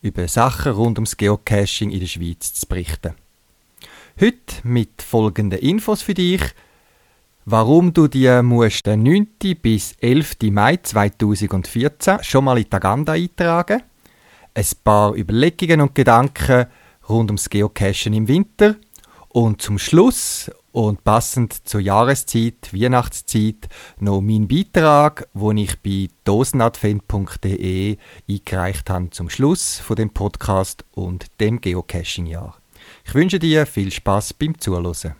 über Sachen rund ums Geocaching in der Schweiz zu berichten. Heute mit folgenden Infos für dich. Warum du dir musst den 9. bis 11. Mai 2014 schon mal in die Agenda eintragen Ein paar Überlegungen und Gedanken rund ums Geocachen im Winter. Und zum Schluss und passend zur Jahreszeit, Weihnachtszeit, noch mein Beitrag, den ich bei dosenadvent.de eingereicht habe zum Schluss von dem Podcast und dem Geocaching-Jahr. Ich wünsche dir viel Spaß beim Zuhören.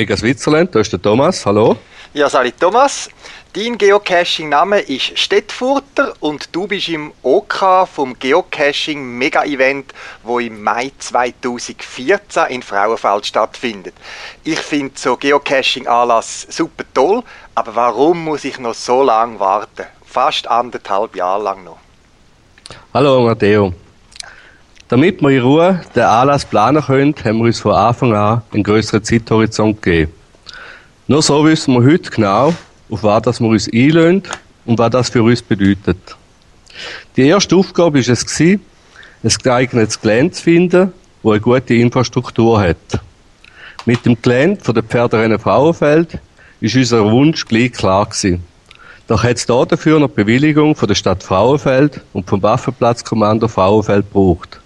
Mega Switzerland, da ist der Thomas, hallo. Ja, sali Thomas. Dein Geocaching-Name ist Stettfurter und du bist im OK vom Geocaching Mega-Event, wo im Mai 2014 in Frauenfeld stattfindet. Ich finde so Geocaching-Anlass super toll, aber warum muss ich noch so lange warten? Fast anderthalb Jahre lang noch. Hallo Matteo. Damit wir in Ruhe den Anlass planen können, haben wir uns von Anfang an einen größeren Zeithorizont gegeben. Nur so wissen wir heute genau, auf was wir uns einlösen und was das für uns bedeutet. Die erste Aufgabe war es, ein geeignetes Gelände zu finden, das eine gute Infrastruktur hat. Mit dem Gelände von der Pferderennen Frauenfeld ist unser Wunsch gleich klar gewesen. Doch hat es dafür noch Bewilligung von der Stadt Frauenfeld und vom Waffenplatzkommando Frauenfeld gebraucht.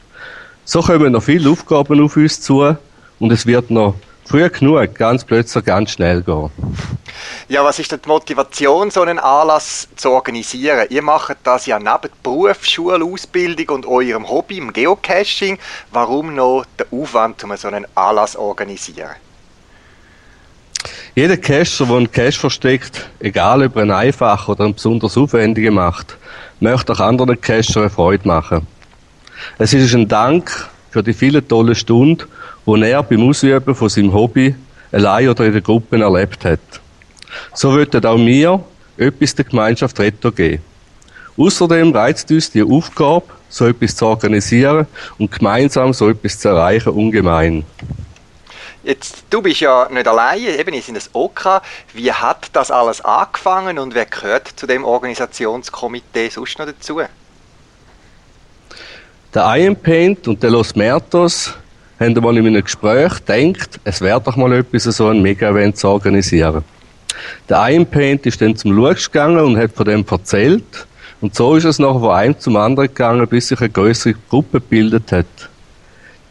So kommen noch viele Aufgaben auf uns zu und es wird noch früh genug ganz plötzlich ganz schnell gehen. Ja, was ist denn die Motivation, so einen Anlass zu organisieren? Ihr macht das ja neben Berufsschule, Ausbildung und eurem Hobby im Geocaching. Warum noch der Aufwand, um so einen Anlass zu organisieren? Jeder Cacher, der einen Cache versteckt, egal ob er einen einfach oder einen besonders aufwendigen macht, möchte auch anderen Cacher eine Freude machen. Es ist ein Dank für die vielen tollen Stunden, die er beim Ausüben von seinem Hobby allein oder in der Gruppe erlebt hat. So würden auch wir etwas der Gemeinschaft Retto geben. Außerdem reizt uns die Aufgabe, so etwas zu organisieren und gemeinsam so etwas zu erreichen, ungemein. Jetzt, du bist ja nicht alleine, eben, ihr seid ein OK. Wie hat das alles angefangen und wer gehört zu dem Organisationskomitee sonst noch dazu? Der Iron Paint und der Los Mertos haben mal in einem Gespräch gedacht, es wäre doch mal etwas, so ein Mega-Event zu organisieren. Der Iron Paint ist dann zum Luch gegangen und hat von dem erzählt. Und so ist es nachher von einem zum anderen gegangen, bis sich eine größere Gruppe gebildet hat.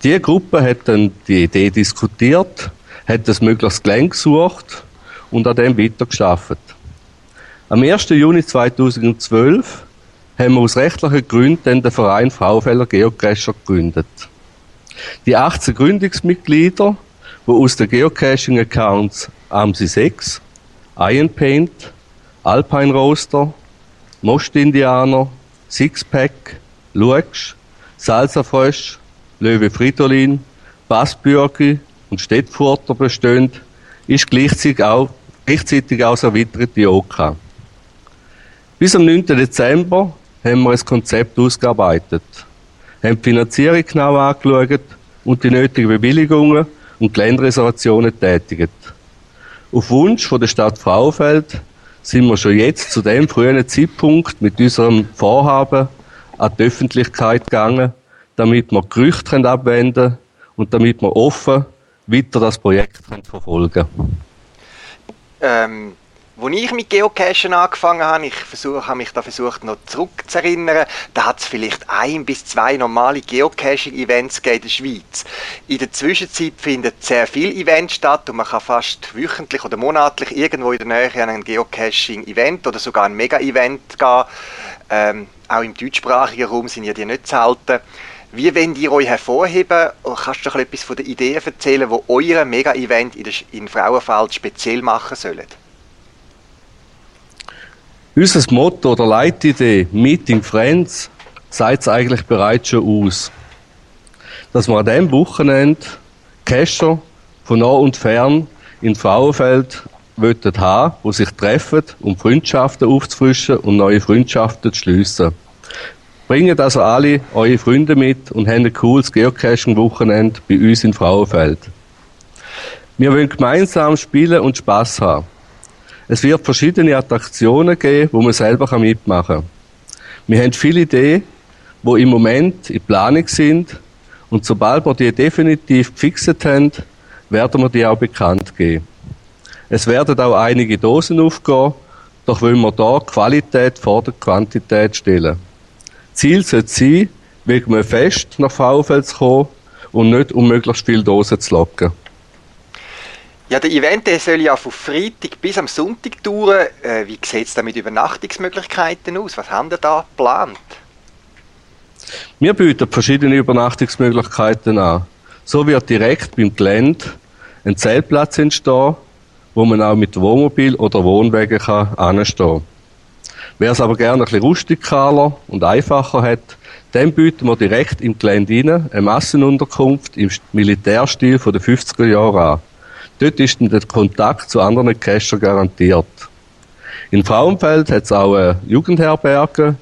Diese Gruppe hat dann die Idee diskutiert, hat das möglichst Gelände gesucht und an dem weitergeschafft. Am 1. Juni 2012 haben wir aus rechtlichen Gründen den Verein Frauenfelder Geocacher gegründet. Die 18 Gründungsmitglieder, die aus den Geocaching-Accounts AMSI 6, Iron Paint, Alpine Roaster, Most Indianer, Sixpack, Luex, Salsafrösch, Löwe Fridolin, Bassbürgi und Stettfurter bestehen, ist gleichzeitig auch, gleichzeitig auch das erweiterte OK. Bis am 9. Dezember haben wir ein Konzept ausgearbeitet, haben die Finanzierung genau angeschaut und die nötigen Bewilligungen und Geländereservationen tätigt. Auf Wunsch von der Stadt Frauenfeld sind wir schon jetzt zu dem frühen Zeitpunkt mit unserem Vorhaben an die Öffentlichkeit gegangen, damit wir Gerüchte abwenden können und damit wir offen weiter das Projekt verfolgen können. Ähm, Als ich mit Geocachen angefangen habe, ich versuche, habe mich da versucht noch zurückzuerinnern, da hat es vielleicht ein bis zwei normale Geocaching-Events in der Schweiz. In der Zwischenzeit finden sehr viele Events statt und man kann fast wöchentlich oder monatlich irgendwo in der Nähe an ein Geocaching-Event oder sogar ein Mega-Event gehen. Ähm, auch im deutschsprachigen Raum sind ja die nicht zu halten. Wie wollt ihr euch hervorheben? Kannst du etwas von den Ideen erzählen, die euer Mega-Event in, in Frauenfeld speziell machen sollen? Unser Motto oder Leitidee Meeting Friends sagt es eigentlich bereits schon aus. Dass wir an diesem Wochenende Cacher von nah und fern in Frauenfeld wollten haben, wo sich treffen, um Freundschaften aufzufrischen und neue Freundschaften zu schliessen. Bringt also alle eure Freunde mit und habt ein cooles Geocaching-Wochenende bei uns in Frauenfeld. Wir wollen gemeinsam spielen und Spaß haben. Es wird verschiedene Attraktionen geben, wo man selber mitmachen kann. Wir haben viele Ideen, die im Moment in Planung sind und sobald wir die definitiv gefixt haben, werden wir die auch bekannt geben. Es werden auch einige Dosen aufgehen, doch wollen wir da Qualität vor der Quantität stellen. Ziel sollte sein, einem Fest nach VfL zu kommen und nicht um möglichst viele Dosen zu locken. Ja, der Event der soll ja von Freitag bis am Sonntag dauern. Äh, wie sieht es da mit Übernachtungsmöglichkeiten aus? Was haben Sie da geplant? Wir bieten verschiedene Übernachtungsmöglichkeiten an. So wird direkt beim Gelände ein Zeltplatz entstehen, wo man auch mit Wohnmobil oder Wohnwagen kann anstehen kann. Wer es aber gerne ein bisschen rustikaler und einfacher hat, dem bieten wir direkt im Gelände eine Massenunterkunft im Militärstil von den 50er Jahren an. Dort ist der Kontakt zu anderen Cacher garantiert. In Frauenfeld hat es auch eine Jugendherberge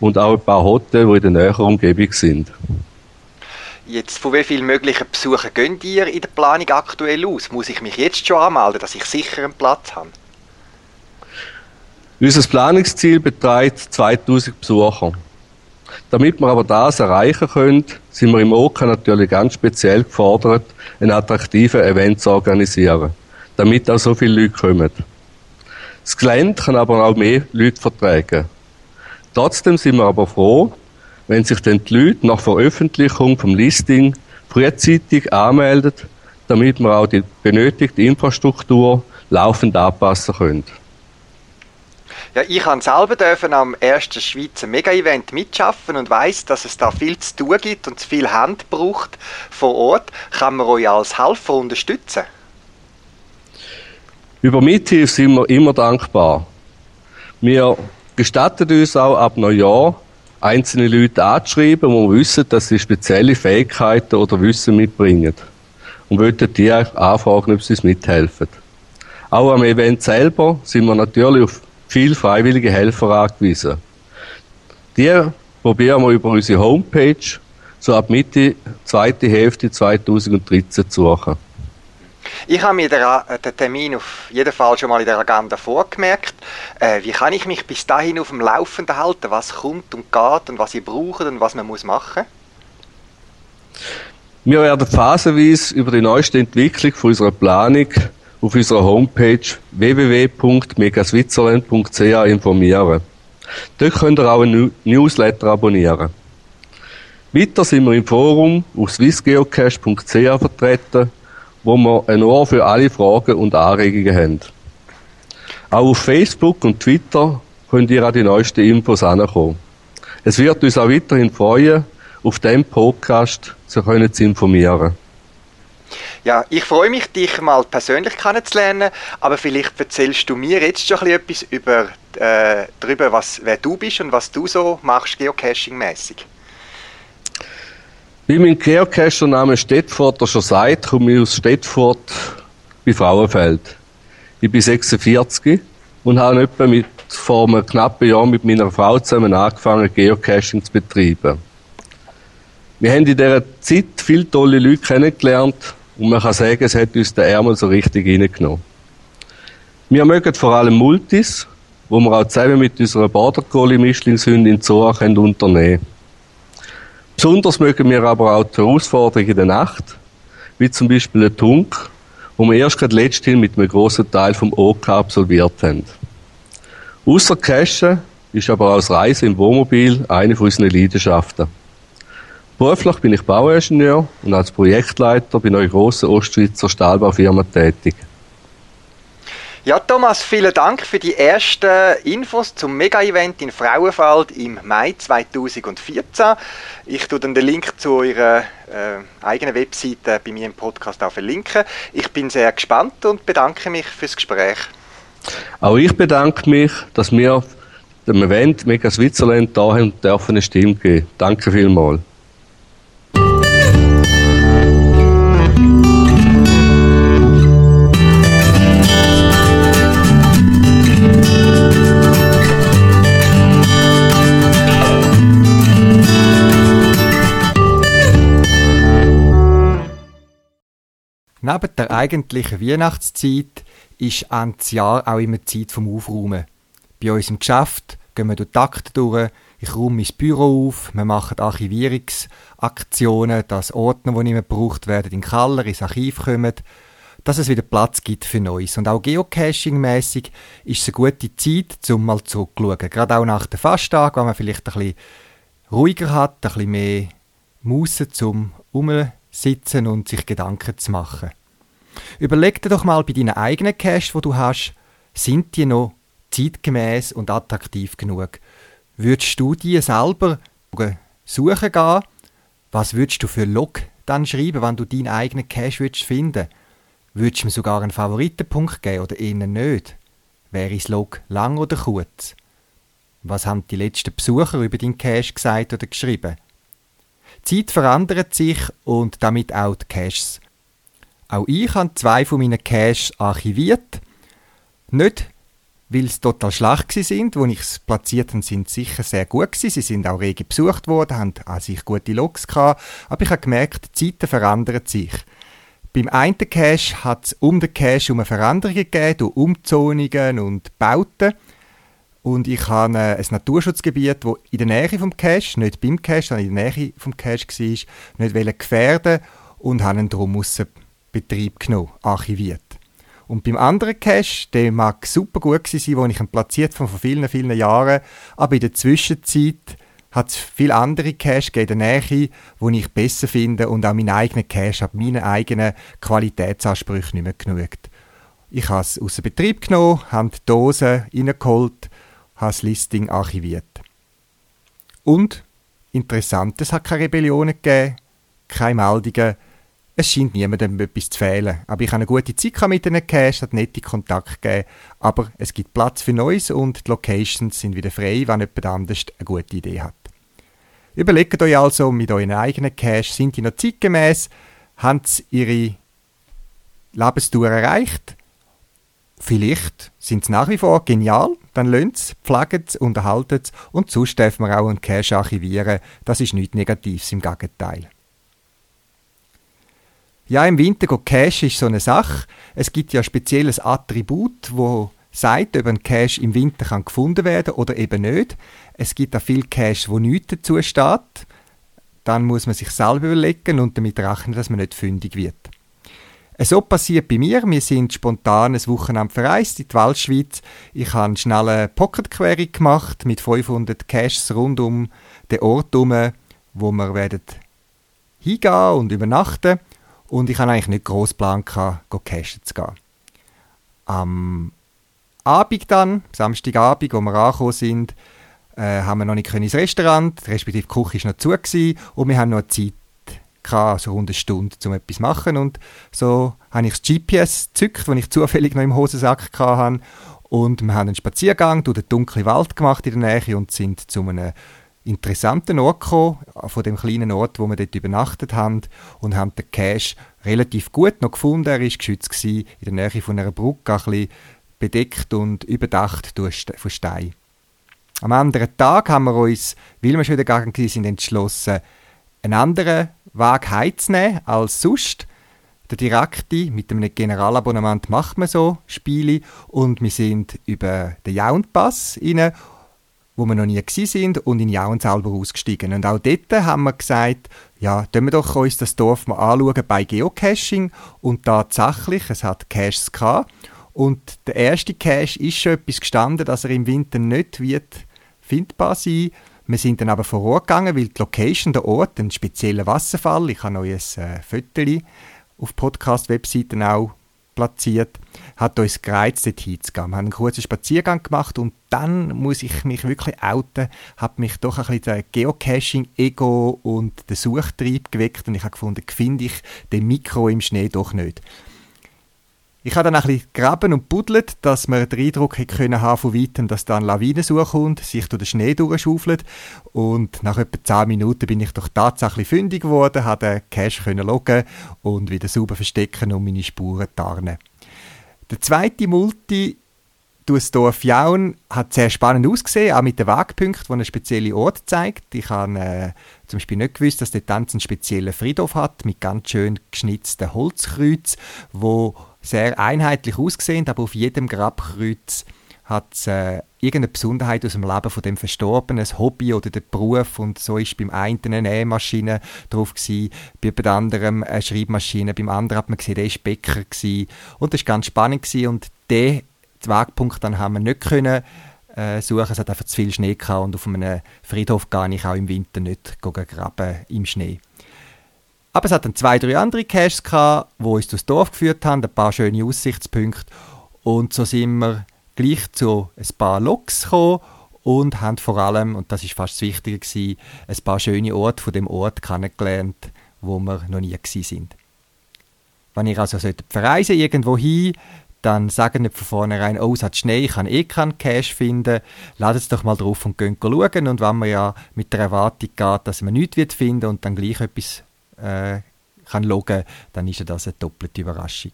und auch ein paar Hotels, die in der näheren Umgebung sind. Jetzt, von wie vielen möglichen Besuchern gehen ihr in der Planung aktuell aus? Muss ich mich jetzt schon anmelden, dass ich sicher einen Platz habe? Unser Planungsziel beträgt 2000 Besucher. Damit wir aber das erreichen können, sind wir im OKA natürlich ganz speziell gefordert, ein attraktiven Event zu organisieren, damit auch so viele Leute kommen. Das Gelände kann aber auch mehr Leute vertragen. Trotzdem sind wir aber froh, wenn sich dann die Leute nach Veröffentlichung vom Listing frühzeitig anmelden, damit wir auch die benötigte Infrastruktur laufend anpassen können. Ja, ich kann selber dürfen am ersten Schweizer Mega-Event mitschaffen und weiß, dass es da viel zu tun gibt und zu viel Hand braucht vor Ort. Kann man euch als Helfer unterstützen? Über Mithilfe sind wir immer dankbar. Wir gestatten uns auch ab Neujahr einzelne Leute anzuschreiben, wo wir wissen, dass sie spezielle Fähigkeiten oder Wissen mitbringen. Und wollten die anfragen, ob sie uns mithelfen. Auch am Event selber sind wir natürlich auf viele freiwillige Helfer angewiesen. Die probieren wir über unsere Homepage so ab Mitte, zweite Hälfte 2013 zu suchen. Ich habe mir äh, den Termin auf jeden Fall schon mal in der Agenda vorgemerkt. Äh, wie kann ich mich bis dahin auf dem Laufenden halten? Was kommt und geht und was ihr braucht und was man muss machen? Wir werden phasenweise über die neueste Entwicklung von unserer Planung auf unserer Homepage www.megaswitzerland.ch informieren. Dort könnt ihr auch einen Newsletter abonnieren. Weiter sind wir im Forum auf swissgeocache.ch vertreten, wo wir ein Ohr für alle Fragen und Anregungen haben. Auch auf Facebook und Twitter könnt ihr an die neuesten Infos ankommen. Es wird uns auch weiterhin freuen, auf dem Podcast zu informieren. Ja, ich freue mich, dich mal persönlich kennenzulernen, aber vielleicht erzählst du mir jetzt schon etwas über, äh, darüber, was, wer du bist und was du so machst, geocaching-mäßig. Wie mein Geocacher-Name Stettforter schon sagt, komme ich aus Stettfort bei Frauenfeld. Ich bin 46 und habe etwa mit, vor einem knappen Jahr mit meiner Frau zusammen angefangen, Geocaching zu betreiben. Wir haben in dieser Zeit viele tolle Leute kennengelernt und man kann sagen, es hat uns den Ärmel so richtig reingenommen. Wir mögen vor allem Multis, wo wir auch zusammen mit unserer Border Collie Mischlingshündin Zoa können unternehmen Besonders mögen wir aber auch die Herausforderungen in der Nacht, wie zum Beispiel ein Tunk wo wir erst gerade letztens mit einem grossen Teil vom OK absolviert haben. Außer Cashen ist aber auch das Reisen im Wohnmobil eine von unseren Leidenschaften. Beruflich bin ich Bauingenieur und als Projektleiter bei einer grossen Ostschweizer Stahlbaufirma tätig. Ja, Thomas, vielen Dank für die ersten Infos zum Mega-Event in Frauenfeld im Mai 2014. Ich tue dann den Link zu eurer äh, eigenen Webseite bei mir im Podcast auch verlinken. Ich bin sehr gespannt und bedanke mich fürs Gespräch. Auch ich bedanke mich, dass wir dem Event Mega Switzerland da haben und dürfen eine Stimme geben. Danke vielmals. Neben der eigentlichen Weihnachtszeit ist Ende Jahr auch immer Zeit vom Aufräumen. Bei uns im Geschäft gehen wir durch die Akte durch, ich räume mein Büro auf, wir machen Archivierungsaktionen, dass Ordner, die nicht mehr gebraucht werden, in den Keller, ins Archiv kommen, dass es wieder Platz gibt für Neues. Und auch Geocaching-mässig ist es eine gute Zeit, um mal zurückzuschauen. Gerade auch nach dem Fasttag, wenn man vielleicht ein bisschen ruhiger hat, ein bisschen mehr Muße zum Umsitzen und sich Gedanken zu machen. Überleg dir doch mal bei deinen eigenen Cash, wo du hast, sind die noch zeitgemäß und attraktiv genug? Würdest du die selber suchen gehen? Was würdest du für Log dann schreiben, wenn du deinen eigenen Cash würdest finden? Würdest du ihm sogar einen Favoritenpunkt geben oder ihnen nicht? Wäre das Log lang oder kurz? Was haben die letzten Besucher über deinen Cache gesagt oder geschrieben? Die Zeit verändert sich und damit auch die Caches. Auch ich habe zwei von meinen Caches archiviert. Nicht, weil sie total schlecht sind, wo ich es platziert habe, sind sicher sehr gut gewesen. Sie sind auch rege besucht worden, haben an sich gute Logs gehabt. Aber ich habe gemerkt, die Zeiten verändern sich. Beim einen Cache hat es um den Cache um eine Veränderung gegeben, durch Umzonungen und Bauten. Und ich habe ein Naturschutzgebiet, das in der Nähe vom Cache, nicht beim Cache, sondern in der Nähe vom Cache war, nicht gefährden und habe ihn darum aus Betrieb genommen, archiviert. Und beim anderen Cache, der mag super gut sein, wo ich ihn platziert habe vor vielen, vielen Jahren, aber in der Zwischenzeit hat es viele andere Cache in der Nähe, die ich besser finde und auch mein eigener Cache hat meinen eigenen Qualitätsansprüchen nicht mehr genügt. Ich habe es aus dem Betrieb genommen, habe die Dose reingeholt, das Listing archiviert. Und, interessant, es hat keine Rebellionen gegeben, keine Meldungen, es scheint niemandem etwas zu fehlen. Aber ich habe eine gute Zeit mit diesen Cash, hat nette Kontakte gegeben. Aber es gibt Platz für Neues und die Locations sind wieder frei, wenn jemand anders eine gute Idee hat. Überlegt euch also mit euren eigenen Cash, sind die noch zeitgemäß? Haben sie ihre Lebenstour erreicht? Vielleicht sind sie nach wie vor genial, dann lönt es, pflegen es, unterhalten es und sonst darf man auch einen Cache archivieren. Das ist nichts Negatives, im Gegenteil. Ja, im Winter go Cache ist so eine Sache. Es gibt ja ein spezielles Attribut, wo sagt, ob ein Cache im Winter kann gefunden werden oder eben nicht. Es gibt auch viele Cache, wo nichts dazu steht. Dann muss man sich selber überlegen und damit rechnen, dass man nicht fündig wird. So passiert bei mir. Wir sind spontan ein Wochenende verreist in die Waldschweiz. Ich habe eine schnelle Pocket Query gemacht mit 500 Caches rund um den Ort herum, wo wir werden hingehen und übernachten. Und ich hatte eigentlich nicht groß Plan, gehabt, cashen zu gehen. Am Abend dann, Samstagabend, wo wir angekommen sind, äh, haben wir noch nicht ins Restaurant, respektive die Küche war noch zu und wir haben noch Zeit gehabt, also rund eine Stunde, um etwas zu machen. Und so habe ich das GPS gezückt, das ich zufällig noch im Hosensack hatte. Und wir haben einen Spaziergang durch den dunklen Wald gemacht in der Nähe und sind zu einem interessanten Ort gekommen, von dem kleinen Ort, wo wir dort übernachtet haben und haben den Cache relativ gut noch gefunden. Er war geschützt gewesen, in der Nähe von einer Brücke, ein bisschen bedeckt und überdacht von Stein. Am anderen Tag haben wir uns, weil wir schon wieder gegangen sind, entschlossen, einen anderen Weg heimzunehmen als sonst. Der direkte, mit einem Generalabonnement macht man so Spiele und wir sind über den Jaunpass rein wo wir noch nie gewesen sind und in Jauen selber ausgestiegen. Und auch dort haben wir gesagt, ja, können wir doch uns das Dorf mal anschauen bei Geocaching und tatsächlich, es hat Caches gehabt und der erste Cache ist schon etwas gestanden, dass er im Winter nicht wird findbar sein wir sind dann aber vor Ort gegangen, weil die Location, der Ort, ein spezieller Wasserfall, ich habe euch ein äh, Foto auf Podcast-Webseiten auch platziert, hat uns gereizt, dort hinzugehen. Wir haben einen kurzen Spaziergang gemacht und dann muss ich mich wirklich outen, hat mich doch ein bisschen der Geocaching-Ego und der Suchtrieb geweckt und ich habe gefunden, finde ich den Mikro im Schnee doch nicht. Ich habe dann ein bisschen graben und buddelt, dass man den Eindruck hätte können haben von weitem, dass da ein Lawinensuch kommt, sich durch den Schnee durchschaufelt. Und nach etwa 10 Minuten bin ich doch tatsächlich fündig geworden, habe den Cache können loggen und wieder sauber verstecken und meine Spuren tarnen. Der zweite Multi das Dorf Jaun hat sehr spannend ausgesehen, auch mit den Wegpunkten, die einen speziellen Ort zeigt. Ich habe äh, zum Beispiel nicht gewusst, dass der Tanz einen speziellen Friedhof hat, mit ganz schön geschnitzten Holzkreuzen, wo sehr einheitlich aussehen, aber auf jedem Grabkreuz hat es äh, irgendeine Besonderheit aus dem Leben von dem Verstorbenen, ein Hobby oder der Beruf und so ist beim einen eine Nähmaschine drauf gewesen, bei dem anderen eine Schreibmaschine, beim anderen hat man gesehen, der war Bäcker gewesen. und das war ganz spannend gewesen. und den Wegpunkt dann haben wir nicht können äh, suchen, es hat einfach zu viel Schnee gehabt und auf einem Friedhof gar nicht auch im Winter nicht graben im Schnee. Aber es hat dann zwei, drei andere Caches gehabt, die uns durchs Dorf geführt haben, ein paar schöne Aussichtspunkte. Und so sind wir gleich zu ein paar Loks gekommen und haben vor allem, und das ist fast das Wichtige gewesen, ein paar schöne Orte von dem Ort kennengelernt, wo wir noch nie gewesen sind. Wenn ihr also verreisen irgendwo hin, dann sagen nicht von vornherein, oh, es hat Schnee, ich kann eh keinen Cash finden. Ladet es doch mal drauf und gehen schauen. Und wenn man ja mit der Erwartung geht, dass man nichts wird finden und dann gleich etwas äh, kann loggen, dann ist das eine doppelte Überraschung.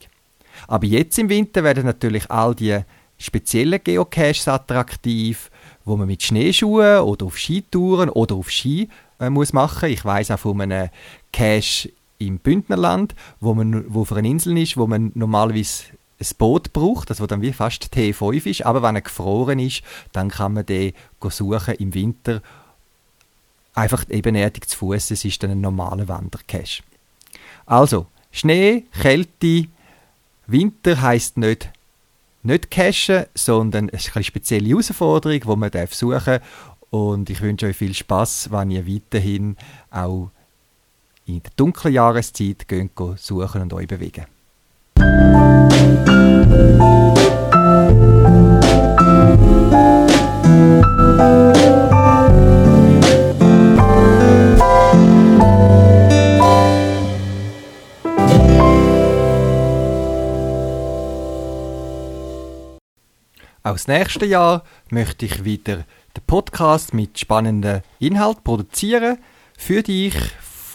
Aber jetzt im Winter werden natürlich all die speziellen Geocaches attraktiv, wo man mit Schneeschuhen oder auf Skitouren oder auf Ski äh, muss machen. Ich weiß auch von einem Cache im Bündnerland, wo man wo auf einer Insel ist, wo man normalerweise ein Boot braucht, das dann wie fast T5 ist, aber wenn er gefroren ist, dann kann man den suchen im Winter einfach ebenerdig zu Fuß. Es ist dann ein normaler Wandercache. Also, Schnee, Kälte, Winter heißt nicht nicht cachen, sondern es ist eine spezielle Herausforderung, die man darf suchen und ich wünsche euch viel Spaß, wenn ihr weiterhin auch in der dunklen Jahreszeit geht, suchen und euch bewegen. Auch das nächste Jahr möchte ich wieder den Podcast mit spannenden Inhalt produzieren, für dich,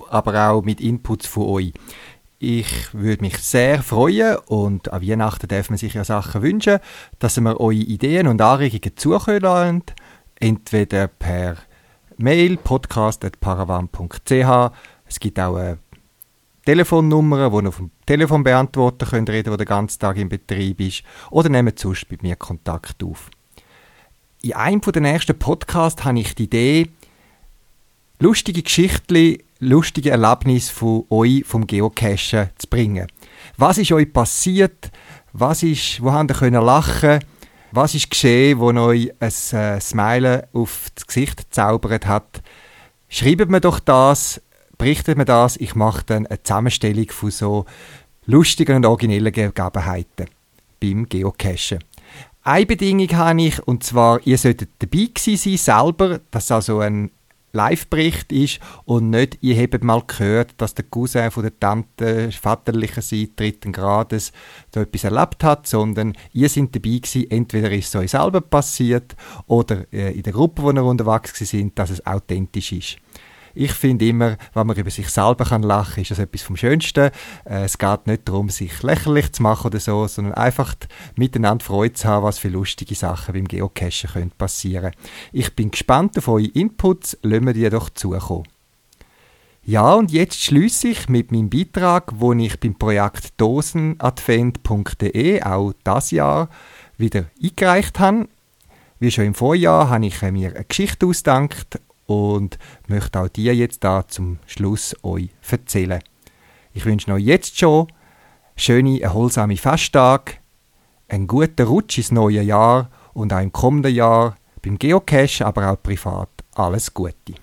aber auch mit Inputs von euch. Ich würde mich sehr freuen und an Weihnachten darf man sich ja Sachen wünschen, dass wir eure Ideen und Anregungen zukommen entweder per Mail podcast.paravan.ch. Es gibt auch eine Telefonnummer, wo ihr auf dem Telefon beantworten könnt, reden, der ganze Tag im Betrieb ist, oder nehmt sonst mit mir Kontakt auf. In einem der nächsten Podcasts habe ich die Idee, lustige Geschichten, lustige Erlebnisse von euch vom Geocachen zu bringen. Was ist euch passiert? Was ist, wo habt ihr können lachen? Was ist geschehen, wo euch ein äh, Smile auf das Gesicht gezaubert hat? Schreibt mir doch das, berichtet mir das. Ich mache dann eine Zusammenstellung von so lustigen und originellen Gegebenheiten beim Geocachen. Eine Bedingung habe ich, und zwar, ihr solltet dabei sein selber, dass also ein Live-Bericht ist und nicht, ihr habt mal gehört, dass der Cousin von der Tante vaterlicher Seite dritten Grades da etwas erlebt hat, sondern ihr seid dabei gewesen, entweder ist es euch selber passiert oder äh, in der Gruppe, wo ihr unterwegs sind, dass es authentisch ist. Ich finde immer, wenn man über sich selber kann lachen kann, ist das etwas vom Schönsten. Äh, es geht nicht darum, sich lächerlich zu machen oder so, sondern einfach miteinander Freude zu haben, was für lustige Sachen beim Geocachen können passieren Ich bin gespannt auf eure Inputs, lassen wir die doch zukommen. Ja, und jetzt schließe ich mit meinem Beitrag, wo ich beim Projekt dosenadvent.de auch das Jahr wieder eingereicht habe. Wie schon im Vorjahr habe ich mir eine Geschichte ausgedacht und möchte auch die jetzt da zum Schluss euch erzählen. Ich wünsche euch jetzt schon schöne, erholsame Festtage, einen guten Rutsch ins neue Jahr und auch im kommenden Jahr beim Geocache, aber auch privat alles Gute.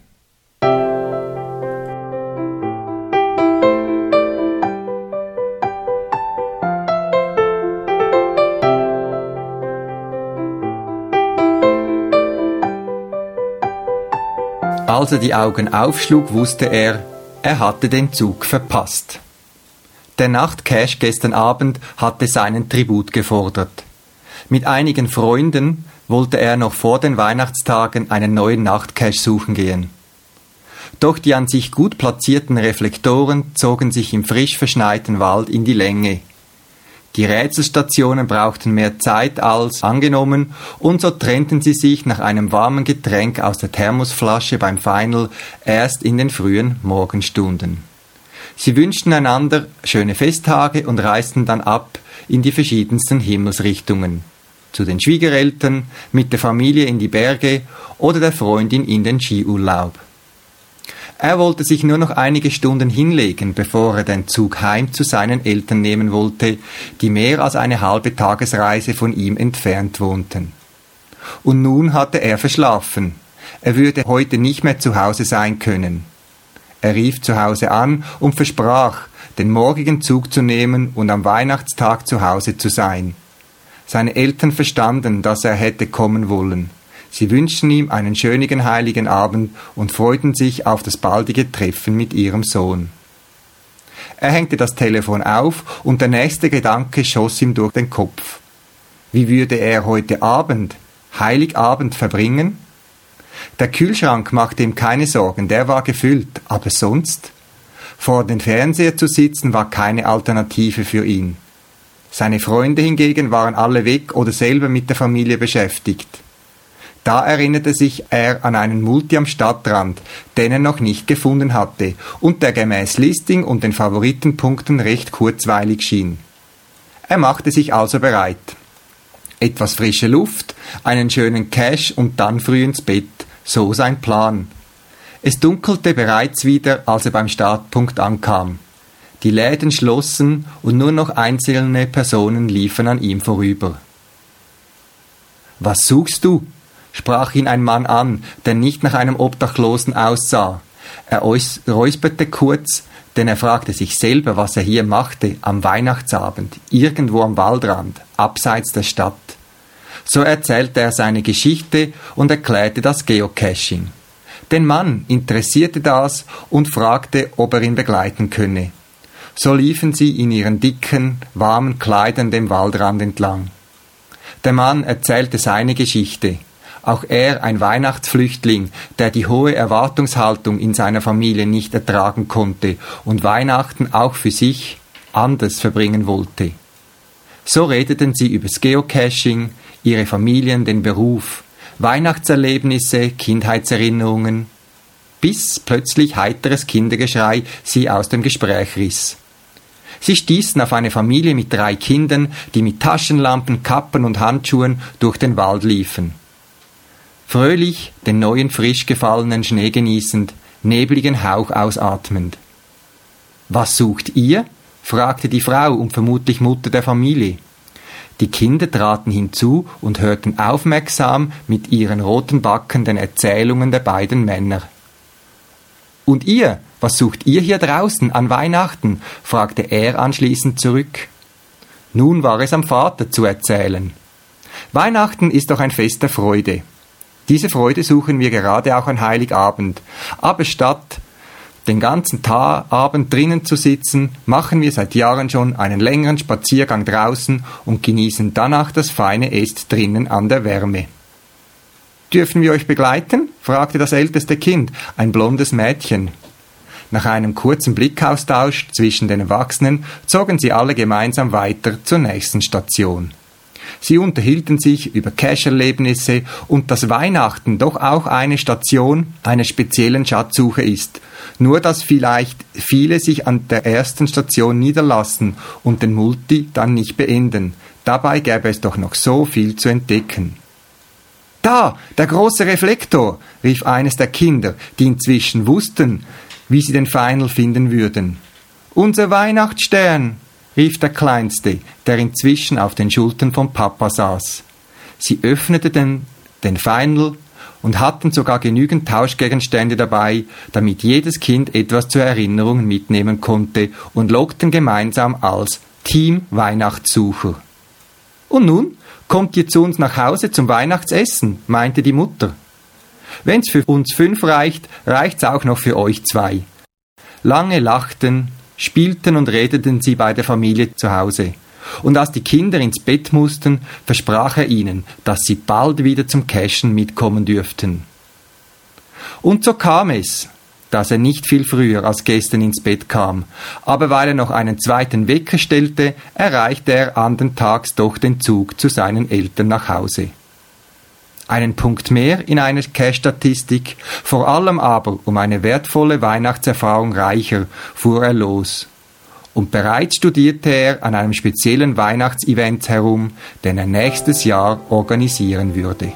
Als er die Augen aufschlug, wusste er, er hatte den Zug verpasst. Der Nachtcash gestern Abend hatte seinen Tribut gefordert. Mit einigen Freunden wollte er noch vor den Weihnachtstagen einen neuen Nachtcache suchen gehen. Doch die an sich gut platzierten Reflektoren zogen sich im frisch verschneiten Wald in die Länge. Die Rätselstationen brauchten mehr Zeit als angenommen und so trennten sie sich nach einem warmen Getränk aus der Thermosflasche beim Final erst in den frühen Morgenstunden. Sie wünschten einander schöne Festtage und reisten dann ab in die verschiedensten Himmelsrichtungen. Zu den Schwiegereltern, mit der Familie in die Berge oder der Freundin in den Skiurlaub. Er wollte sich nur noch einige Stunden hinlegen, bevor er den Zug heim zu seinen Eltern nehmen wollte, die mehr als eine halbe Tagesreise von ihm entfernt wohnten. Und nun hatte er verschlafen. Er würde heute nicht mehr zu Hause sein können. Er rief zu Hause an und versprach, den morgigen Zug zu nehmen und am Weihnachtstag zu Hause zu sein. Seine Eltern verstanden, dass er hätte kommen wollen. Sie wünschten ihm einen schönen heiligen Abend und freuten sich auf das baldige Treffen mit ihrem Sohn. Er hängte das Telefon auf und der nächste Gedanke schoss ihm durch den Kopf. Wie würde er heute Abend, Heiligabend verbringen? Der Kühlschrank machte ihm keine Sorgen, der war gefüllt, aber sonst? Vor dem Fernseher zu sitzen war keine Alternative für ihn. Seine Freunde hingegen waren alle weg oder selber mit der Familie beschäftigt. Da erinnerte sich er an einen Multi am Stadtrand, den er noch nicht gefunden hatte und der gemäß Listing und den Favoritenpunkten recht kurzweilig schien. Er machte sich also bereit. Etwas frische Luft, einen schönen Cash und dann früh ins Bett, so sein Plan. Es dunkelte bereits wieder, als er beim Startpunkt ankam. Die Läden schlossen und nur noch einzelne Personen liefen an ihm vorüber. Was suchst du? Sprach ihn ein Mann an, der nicht nach einem Obdachlosen aussah. Er räusperte kurz, denn er fragte sich selber, was er hier machte am Weihnachtsabend, irgendwo am Waldrand, abseits der Stadt. So erzählte er seine Geschichte und erklärte das Geocaching. Den Mann interessierte das und fragte, ob er ihn begleiten könne. So liefen sie in ihren dicken, warmen Kleidern dem Waldrand entlang. Der Mann erzählte seine Geschichte, auch er ein Weihnachtsflüchtling, der die hohe Erwartungshaltung in seiner Familie nicht ertragen konnte und Weihnachten auch für sich anders verbringen wollte. So redeten sie übers Geocaching, ihre Familien, den Beruf, Weihnachtserlebnisse, Kindheitserinnerungen, bis plötzlich heiteres Kindergeschrei sie aus dem Gespräch riss. Sie stießen auf eine Familie mit drei Kindern, die mit Taschenlampen, Kappen und Handschuhen durch den Wald liefen fröhlich den neuen frisch gefallenen Schnee genießend, nebligen Hauch ausatmend. Was sucht ihr? fragte die Frau und vermutlich Mutter der Familie. Die Kinder traten hinzu und hörten aufmerksam mit ihren roten Backen den Erzählungen der beiden Männer. Und ihr, was sucht ihr hier draußen an Weihnachten? fragte er anschließend zurück. Nun war es am Vater zu erzählen. Weihnachten ist doch ein Fest der Freude. Diese Freude suchen wir gerade auch an Heiligabend. Aber statt den ganzen Tag, Abend drinnen zu sitzen, machen wir seit Jahren schon einen längeren Spaziergang draußen und genießen danach das feine Est drinnen an der Wärme. Dürfen wir euch begleiten? fragte das älteste Kind, ein blondes Mädchen. Nach einem kurzen Blickaustausch zwischen den Erwachsenen zogen sie alle gemeinsam weiter zur nächsten Station. Sie unterhielten sich über Cash-Erlebnisse und dass Weihnachten doch auch eine Station einer speziellen Schatzsuche ist. Nur dass vielleicht viele sich an der ersten Station niederlassen und den Multi dann nicht beenden. Dabei gäbe es doch noch so viel zu entdecken. Da, der große Reflektor, rief eines der Kinder, die inzwischen wussten, wie sie den Feinl finden würden. Unser Weihnachtsstern, rief der Kleinste, der inzwischen auf den Schultern von Papa saß. Sie öffneten den Feinl und hatten sogar genügend Tauschgegenstände dabei, damit jedes Kind etwas zur Erinnerung mitnehmen konnte und lockten gemeinsam als Team Weihnachtssucher. Und nun kommt ihr zu uns nach Hause zum Weihnachtsessen, meinte die Mutter. Wenn's für uns fünf reicht, reicht's auch noch für euch zwei. Lange lachten, spielten und redeten sie bei der Familie zu Hause. Und als die Kinder ins Bett mussten, versprach er ihnen, dass sie bald wieder zum Cashen mitkommen dürften. Und so kam es, dass er nicht viel früher als gestern ins Bett kam, aber weil er noch einen zweiten Wecker stellte, erreichte er andern Tags doch den Zug zu seinen Eltern nach Hause. Einen Punkt mehr in einer Cash-Statistik, vor allem aber um eine wertvolle Weihnachtserfahrung reicher, fuhr er los und bereits studierte er an einem speziellen Weihnachtsevent herum, den er nächstes Jahr organisieren würde.